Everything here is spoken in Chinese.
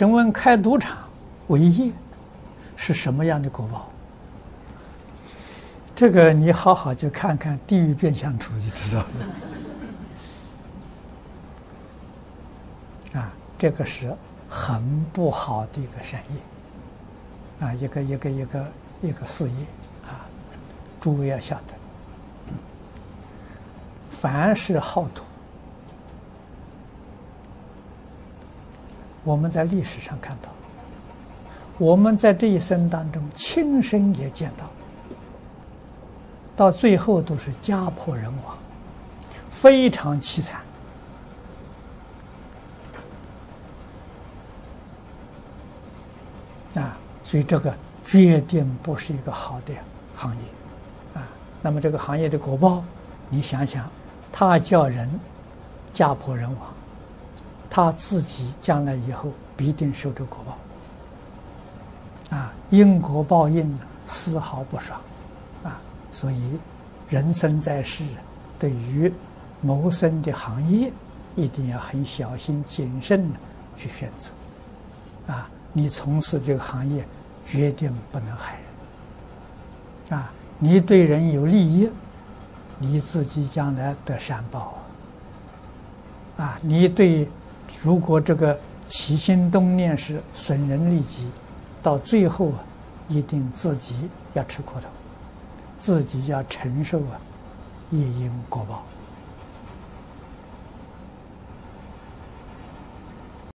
请问开赌场为业是什么样的果报？这个你好好去看看《地狱变相图》就知道了。啊，这个是很不好的一个善业，啊，一个一个一个一个事业，啊，诸位要晓得，凡是好赌，我们在历史上看到，我们在这一生当中亲身也见到，到最后都是家破人亡，非常凄惨。啊，所以这个决定不是一个好的行业，啊，那么这个行业的果报，你想想，他叫人家破人亡，他自己将来以后必定受这果报，啊，因果报应丝毫不爽，啊，所以人生在世，对于谋生的行业，一定要很小心谨慎的去选择，啊。你从事这个行业，决定不能害人。啊，你对人有利益，你自己将来得善报。啊，你对，如果这个起心动念是损人利己，到最后啊，一定自己要吃苦头，自己要承受啊，业因果报。